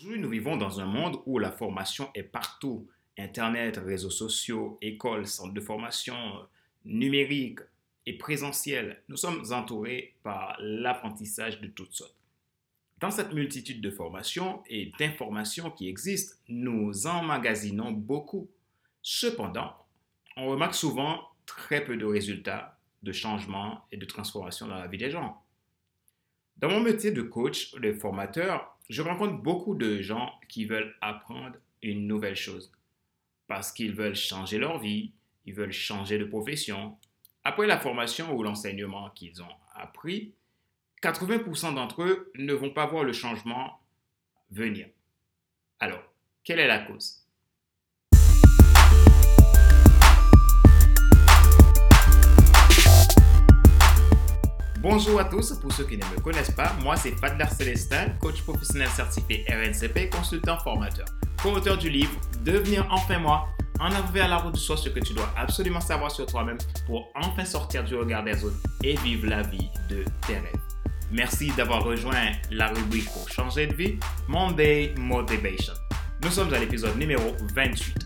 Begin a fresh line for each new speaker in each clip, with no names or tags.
Aujourd'hui, nous vivons dans un monde où la formation est partout. Internet, réseaux sociaux, écoles, centres de formation, numérique et présentiel. Nous sommes entourés par l'apprentissage de toutes sortes. Dans cette multitude de formations et d'informations qui existent, nous emmagasinons beaucoup. Cependant, on remarque souvent très peu de résultats, de changements et de transformations dans la vie des gens. Dans mon métier de coach, de formateur, je rencontre beaucoup de gens qui veulent apprendre une nouvelle chose parce qu'ils veulent changer leur vie, ils veulent changer de profession. Après la formation ou l'enseignement qu'ils ont appris, 80% d'entre eux ne vont pas voir le changement venir. Alors, quelle est la cause? Bonjour à tous, pour ceux qui ne me connaissent pas, moi c'est Fadler Célestin, coach professionnel certifié RNCP, consultant formateur, co-auteur du livre Devenir enfin moi, en avant vers la route du soi ce que tu dois absolument savoir sur toi-même pour enfin sortir du regard des autres et vivre la vie de tes rêves. Merci d'avoir rejoint la rubrique pour changer de vie, Monday Motivation. Nous sommes à l'épisode numéro 28.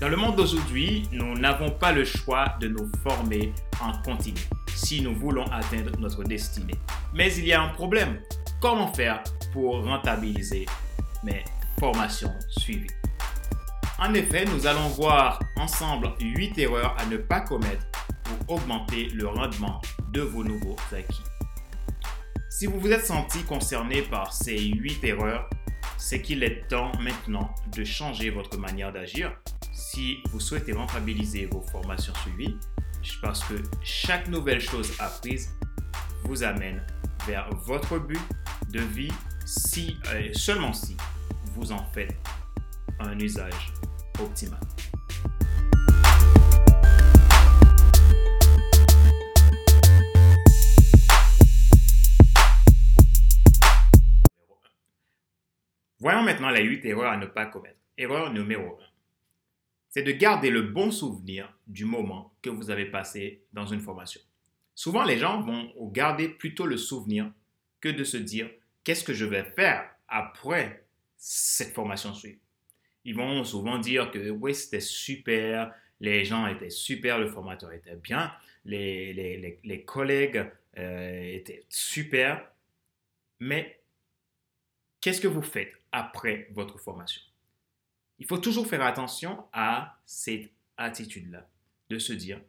Dans le monde d'aujourd'hui, nous n'avons pas le choix de nous former en continu si nous voulons atteindre notre destinée. Mais il y a un problème. Comment faire pour rentabiliser mes formations suivies? En effet, nous allons voir ensemble 8 erreurs à ne pas commettre pour augmenter le rendement de vos nouveaux acquis. Si vous vous êtes senti concerné par ces 8 erreurs, c'est qu'il est temps maintenant de changer votre manière d'agir si vous souhaitez rentabiliser vos formations suivies parce que chaque nouvelle chose apprise vous amène vers votre but de vie si, euh, seulement si vous en faites un usage optimal. Voyons maintenant les 8 erreurs à ne pas commettre. Erreur numéro 1 c'est de garder le bon souvenir du moment que vous avez passé dans une formation. Souvent, les gens vont garder plutôt le souvenir que de se dire qu'est-ce que je vais faire après cette formation suivie? Ils vont souvent dire que oui, c'était super, les gens étaient super, le formateur était bien, les, collègues euh, étaient super, mais qu'est-ce que vous faites après votre formation? Il faut toujours faire attention à cette attitude-là, de se dire,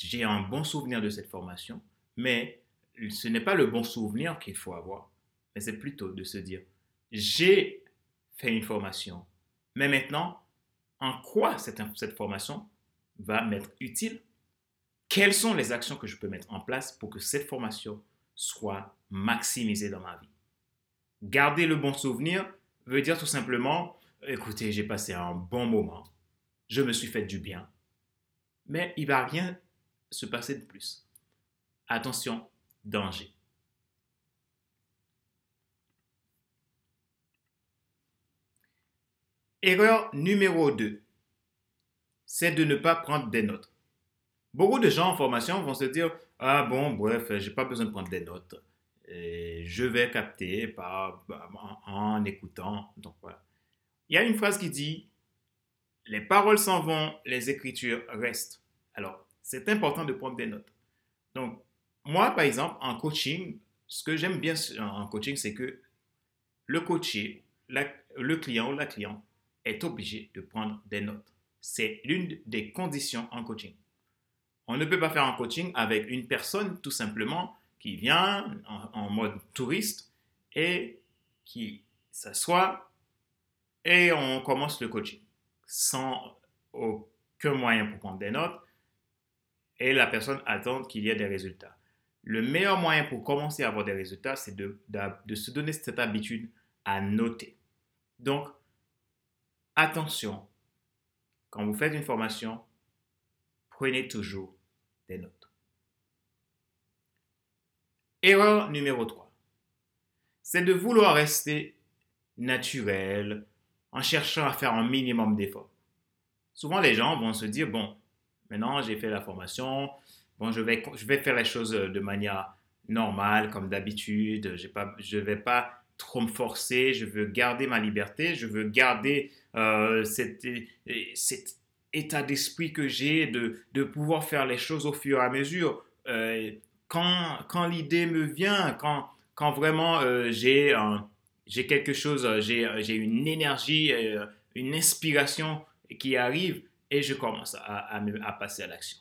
j'ai un bon souvenir de cette formation, mais ce n'est pas le bon souvenir qu'il faut avoir, mais c'est plutôt de se dire, j'ai fait une formation, mais maintenant, en quoi cette, formation va m'être utile? Quelles sont les actions que je peux mettre en place pour que cette formation soit maximisée dans ma vie? Garder le bon souvenir veut dire tout simplement écoutez, j'ai passé un bon moment, je me suis fait du bien, mais il va rien se passer de plus. Attention, danger. Erreur numéro 2, c'est de ne pas prendre des notes. Beaucoup de gens en formation vont se dire Ah bon, bref, j'ai pas besoin de prendre des notes. je vais capter par, en écoutant. Donc voilà. Il y a une phrase qui dit Les paroles s'en vont, les écritures restent. Alors, c'est important de prendre des notes. Donc, moi, par exemple, en coaching, ce que j'aime bien en coaching, c'est que le coaché, le client ou la cliente est obligé de prendre des notes. C'est l'une des conditions en coaching. On ne peut pas faire un coaching avec une personne tout simplement qui vient en, mode touriste et qui s'assoit et on commence le coaching sans aucun moyen pour prendre des notes et la personne attend qu'il y ait des résultats. Le meilleur moyen pour commencer à avoir des résultats, c'est de, se donner cette habitude à noter. Donc, attention, quand vous faites une formation, prenez toujours des notes. Erreur numéro 3, c'est de vouloir rester naturel, en cherchant à faire un minimum d'efforts. Souvent, les gens vont se dire, bon, maintenant j'ai fait la formation, bon, je vais, je vais faire les choses de manière normale, comme d'habitude, je ne vais pas trop me forcer, je veux garder ma liberté, je veux garder euh, cet, état d'esprit que j'ai de, pouvoir faire les choses au fur et à mesure. Euh, quand quand l'idée me vient, quand, quand vraiment euh, j'ai j'ai quelque chose, j'ai une énergie, une inspiration qui arrive et je commence à passer à l'action.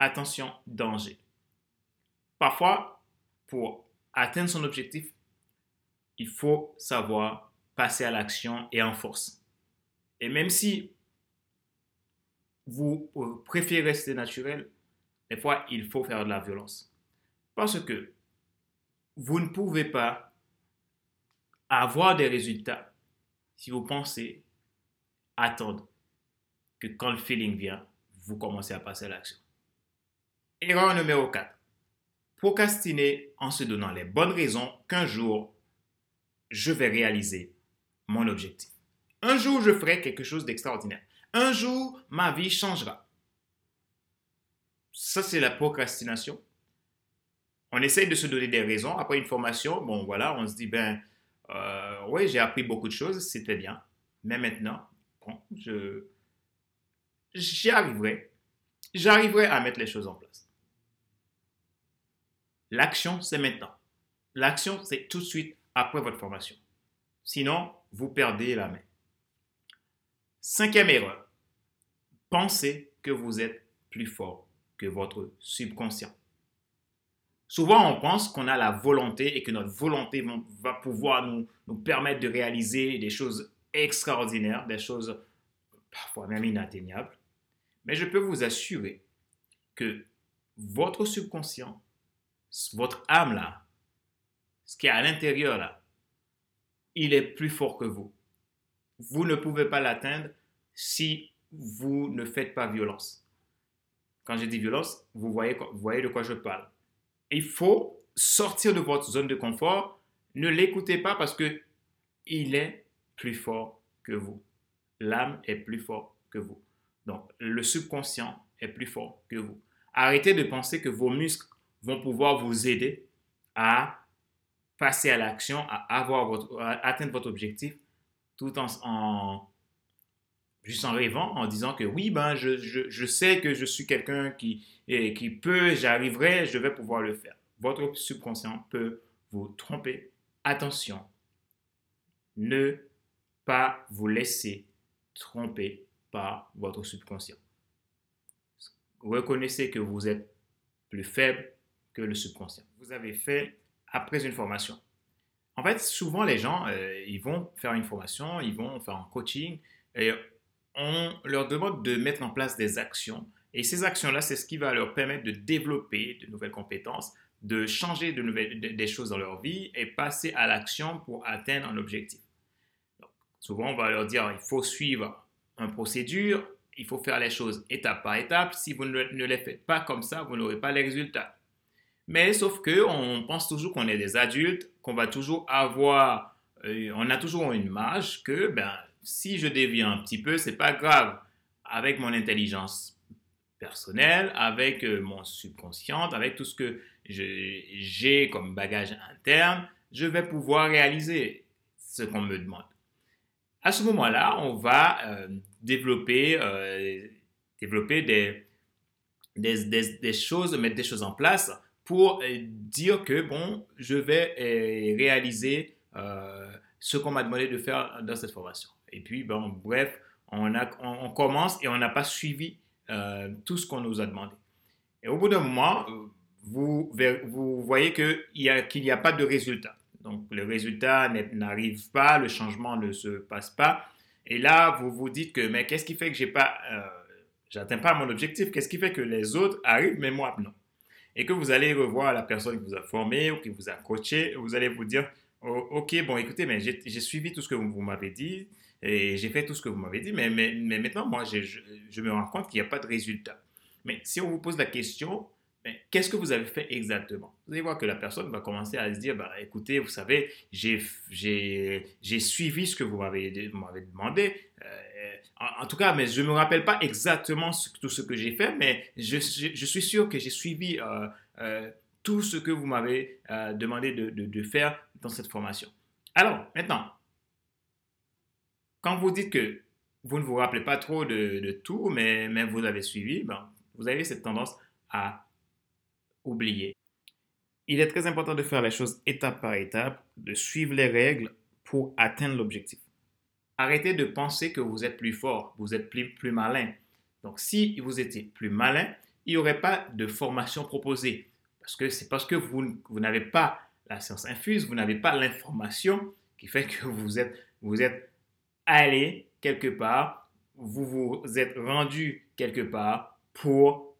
Attention, danger. Parfois, pour atteindre son objectif, il faut savoir passer à l'action et en force. Et même si vous préférez rester naturel, des fois, il faut faire de la violence. Parce que vous ne pouvez pas avoir des résultats si vous pensez attendre que quand le feeling vient, vous commencez à passer à l'action. Erreur numéro 4. Procrastiner en se donnant les bonnes raisons qu'un jour je vais réaliser mon objectif. Un jour, je ferai quelque chose d'extraordinaire. Un jour, ma vie changera. Ça, c'est la procrastination. On essaye de se donner des raisons. Après une formation, bon, voilà, on se dit, ben, euh, oui, j'ai appris beaucoup de choses, c'était bien. Mais maintenant, je, j'y arriverai. J'arriverai à mettre les choses en place. L'action, c'est maintenant. L'action, c'est tout de suite après votre formation. Sinon, vous perdez la main. Cinquième erreur. Pensez que vous êtes plus fort que votre subconscient. Souvent, on pense qu'on a la volonté et que notre volonté va pouvoir nous, permettre de réaliser des choses extraordinaires, des choses parfois même inatteignables. Mais je peux vous assurer que votre subconscient, votre âme là, ce qui est à l'intérieur là, il est plus fort que vous. Vous ne pouvez pas l'atteindre si vous ne faites pas violence. Quand je dis violence, vous voyez, vous voyez de quoi je parle. Il faut sortir de votre zone de confort. Ne l'écoutez pas parce que il est plus fort que vous. L'âme est plus fort que vous. Donc, le subconscient est plus fort que vous. Arrêtez de penser que vos muscles vont pouvoir vous aider à passer à l'action, à, avoir votre, atteindre votre objectif, tout en, en, juste en rêvant, en disant que oui, ben, je, je, je sais que je suis quelqu'un qui, qui peut, j'arriverai, je vais pouvoir le faire. Votre subconscient peut vous tromper. Attention, ne pas vous laisser tromper par votre subconscient. Reconnaissez que vous êtes plus faible que le subconscient. Vous avez fait après une formation. En fait, souvent les gens, euh, ils vont faire une formation, ils vont faire un coaching et on leur demande de mettre en place des actions. Et ces actions-là, c'est ce qui va leur permettre de développer de nouvelles compétences, de changer de nouvelles, des choses dans leur vie et passer à l'action pour atteindre un objectif. souvent, on va leur dire, il faut suivre une procédure, il faut faire les choses étape par étape. Si vous ne, les faites pas comme ça, vous n'aurez pas les résultats. Mais sauf que on pense toujours qu'on est des adultes, qu'on va toujours avoir, euh, on a toujours une marge que ben si je dévie un petit peu, c'est pas grave. Avec mon intelligence personnelle, avec euh, mon subconscient, avec tout ce que j'ai comme bagage interne, je vais pouvoir réaliser ce qu'on me demande. À ce moment-là, on va euh, développer, développer des, choses, mettre des choses en place pour euh, dire que, bon, je vais euh, réaliser euh, ce qu'on m'a demandé de faire dans cette formation. Et puis, bon, bref, on, commence et on n'a pas suivi tout ce qu'on nous a demandé. Et au bout d'un moment, vous, voyez qu'il n'y a, pas de résultat. Donc, le résultat n'arrive pas, le changement ne se passe pas. Et là, vous vous dites que, mais qu'est-ce qui fait que j'ai pas, j'atteins pas mon objectif? Qu'est-ce qui fait que les autres arrivent, mais moi, non et que vous allez revoir la personne qui vous a formé ou qui vous a coaché, vous allez vous dire, oh, ok, bon, écoutez, mais j'ai suivi tout ce que vous, m'avez dit et j'ai fait tout ce que vous m'avez dit, mais, mais, mais, maintenant, moi, je, je, me rends compte qu'il n'y a pas de résultat. Mais si on vous pose la question, qu'est-ce que vous avez fait exactement? Vous allez voir que la personne va commencer à se dire, bah, écoutez, vous savez, j'ai suivi ce que vous m'avez demandé. Euh, en, tout cas, mais je ne me rappelle pas exactement tout ce que j'ai fait, mais je, je, suis sûr que j'ai suivi euh, euh, tout ce que vous m'avez demandé de, de, faire dans cette formation. Alors, maintenant, quand vous dites que vous ne vous rappelez pas trop de, tout, mais, mais vous avez suivi, ben, vous avez cette tendance à oublier. Il est très important de faire les choses étape par étape, de suivre les règles pour atteindre l'objectif. Arrêtez de penser que vous êtes plus fort, vous êtes plus, plus malin. Donc, si vous étiez plus malin, il n'y aurait pas de formation proposée. Parce que c'est parce que vous, vous n'avez pas la science infuse, vous n'avez pas l'information qui fait que vous êtes, vous êtes allé quelque part, vous vous êtes rendu quelque part pour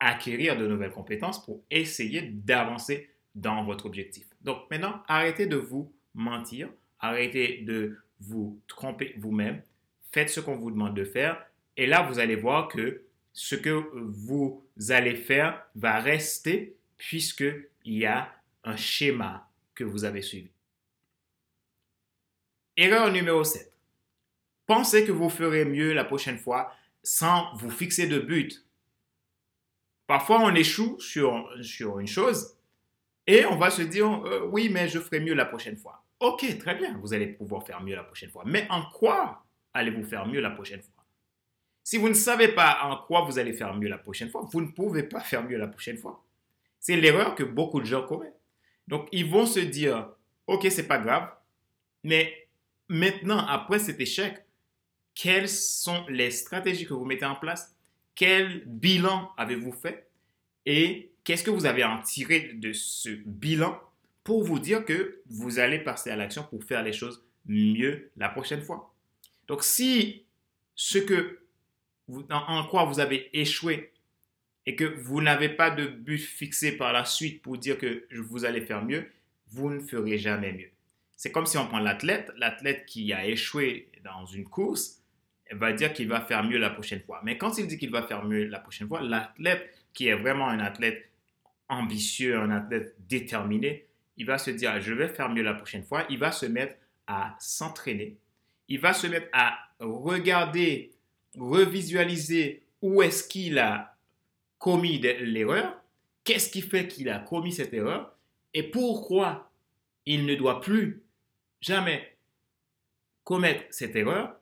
acquérir de nouvelles compétences, pour essayer d'avancer dans votre objectif. Donc maintenant, arrêtez de vous mentir, arrêtez de vous tromper vous-même, faites ce qu'on vous demande de faire, et là, vous allez voir que ce que vous allez faire va rester puisqu'il y a un schéma que vous avez suivi. Erreur numéro 7. Pensez que vous ferez mieux la prochaine fois sans vous fixer de but. Parfois, on échoue sur, sur une chose et on va se dire, euh, oui, mais je ferai mieux la prochaine fois. Ok, très bien, vous allez pouvoir faire mieux la prochaine fois. Mais en quoi allez-vous faire mieux la prochaine fois? Si vous ne savez pas en quoi vous allez faire mieux la prochaine fois, vous ne pouvez pas faire mieux la prochaine fois. C'est l'erreur que beaucoup de gens commettent. Donc, ils vont se dire, OK, c'est pas grave, mais maintenant, après cet échec, quelles sont les stratégies que vous mettez en place? Quel bilan avez-vous fait? Et qu'est-ce que vous avez en tiré de ce bilan pour vous dire que vous allez passer à l'action pour faire les choses mieux la prochaine fois? Donc, si ce que en quoi vous avez échoué et que vous n'avez pas de but fixé par la suite pour dire que vous allez faire mieux, vous ne ferez jamais mieux. C'est comme si on prend l'athlète, l'athlète qui a échoué dans une course, va dire qu'il va faire mieux la prochaine fois. Mais quand il dit qu'il va faire mieux la prochaine fois, l'athlète qui est vraiment un athlète ambitieux, un athlète déterminé, il va se dire, je vais faire mieux la prochaine fois. Il va se mettre à s'entraîner. Il va se mettre à regarder, revisualiser où est-ce qu'il a commis l'erreur, qu'est-ce qui fait qu'il a commis cette erreur et pourquoi il ne doit plus jamais commettre cette erreur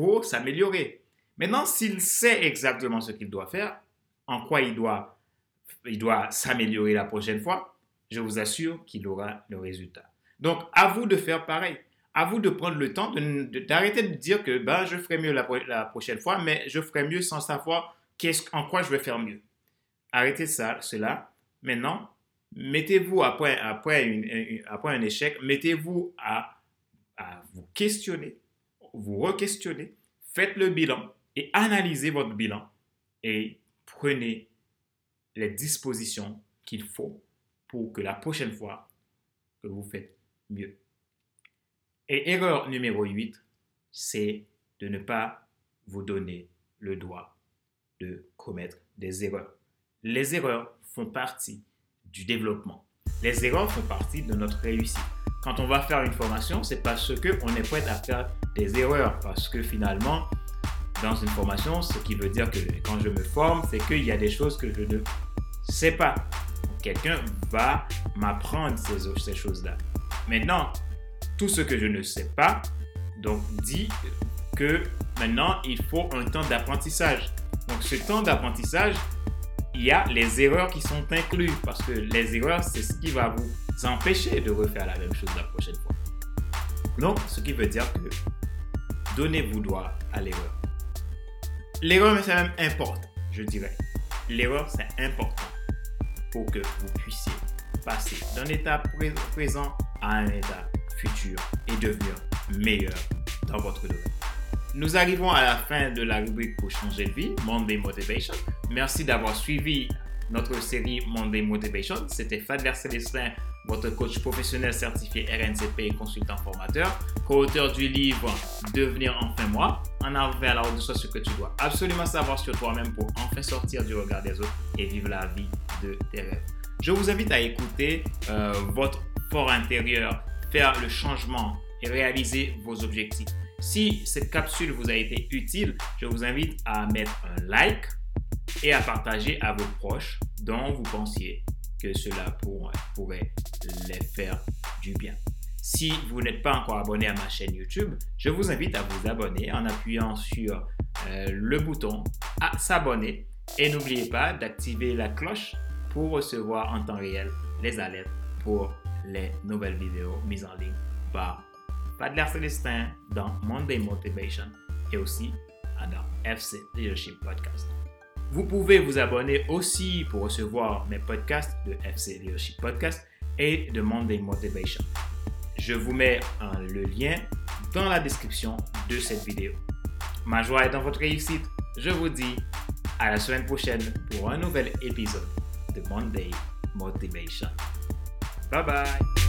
pour s'améliorer. Maintenant, s'il sait exactement ce qu'il doit faire, en quoi il doit, il doit s'améliorer la prochaine fois, je vous assure qu'il aura le résultat. Donc, à vous de faire pareil. À vous de prendre le temps d'arrêter de, dire que ben, je ferai mieux la, prochaine fois, mais je ferai mieux sans savoir en quoi je vais faire mieux. Arrêtez ça, cela. Maintenant, mettez-vous après, après, après un échec, mettez-vous à, à vous questionner, vous re-questionner, faites le bilan et analysez votre bilan et prenez les dispositions qu'il faut pour que la prochaine fois que vous faites mieux. Et erreur numéro 8, c'est de ne pas vous donner le droit de commettre des erreurs. Les erreurs font partie du développement. Les erreurs font partie de notre réussite. Quand on va faire une formation, c'est parce qu'on est prêt à faire des erreurs. Parce que finalement, dans une formation, ce qui veut dire que quand je me forme, c'est qu'il y a des choses que je ne sais pas. Quelqu'un va m'apprendre ces, ces choses-là. Maintenant, tout ce que je ne sais pas, donc dit que maintenant, il faut un temps d'apprentissage. Donc ce temps d'apprentissage, il y a les erreurs qui sont incluses parce que les erreurs, c'est ce qui va vous empêcher de refaire la même chose la prochaine fois. Donc, ce qui veut dire que donnez-vous droit à l'erreur. L'erreur, c'est même important, je dirais. L'erreur, c'est important pour que vous puissiez passer d'un état présent à un état futur et devenir meilleur dans votre domaine. Nous arrivons à la fin de la rubrique pour changer de vie, Monday Motivation. Merci d'avoir suivi notre série Monday Motivation. C'était Fadler Célestin, votre coach professionnel certifié RNCP et consultant formateur, co-auteur du livre Devenir enfin moi, en avant vers la haute de ce que tu dois absolument savoir sur toi-même pour enfin sortir du regard des autres et vivre la vie de tes rêves. Je vous invite à écouter euh, votre fort intérieur, faire le changement et réaliser vos objectifs. Si cette capsule vous a été utile, je vous invite à mettre un like et à partager à vos proches dont vous pensiez que cela pourrait, les faire du bien. Si vous n'êtes pas encore abonné à ma chaîne YouTube, je vous invite à vous abonner en appuyant sur euh, le bouton à s'abonner et n'oubliez pas d'activer la cloche pour recevoir en temps réel les alertes pour les nouvelles vidéos mises en ligne par Padler Célestin dans Monday Motivation et aussi dans FC Leadership Podcast. Vous pouvez vous abonner aussi pour recevoir mes podcasts de FC Leadership Podcast et de Monday Motivation. Je vous mets le lien dans la description de cette vidéo. Ma joie est dans votre réussite. Je vous dis à la semaine prochaine pour un nouvel épisode de Monday Motivation. Bye bye.